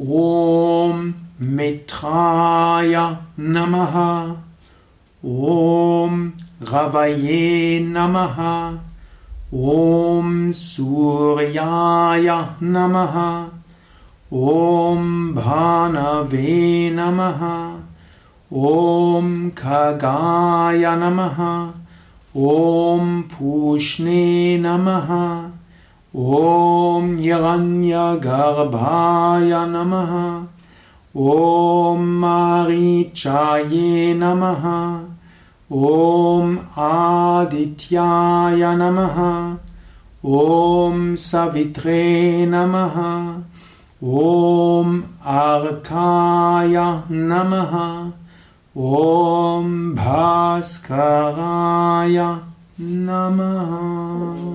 ॐ मित्राय नमः। ॐ रवये नमः। ॐ सूर्याय नमः। ॐ भानवे नमः। ॐ खगाय नमः। ॐ पूष्णे नमः ॐ यगन्यगर्भाय नमः। ॐ मारीचाये नमः। ॐ आदित्याय नमः। ॐ सवित्रे नमः। ॐ आर्ताय नमः। ॐ भास्कराय नमः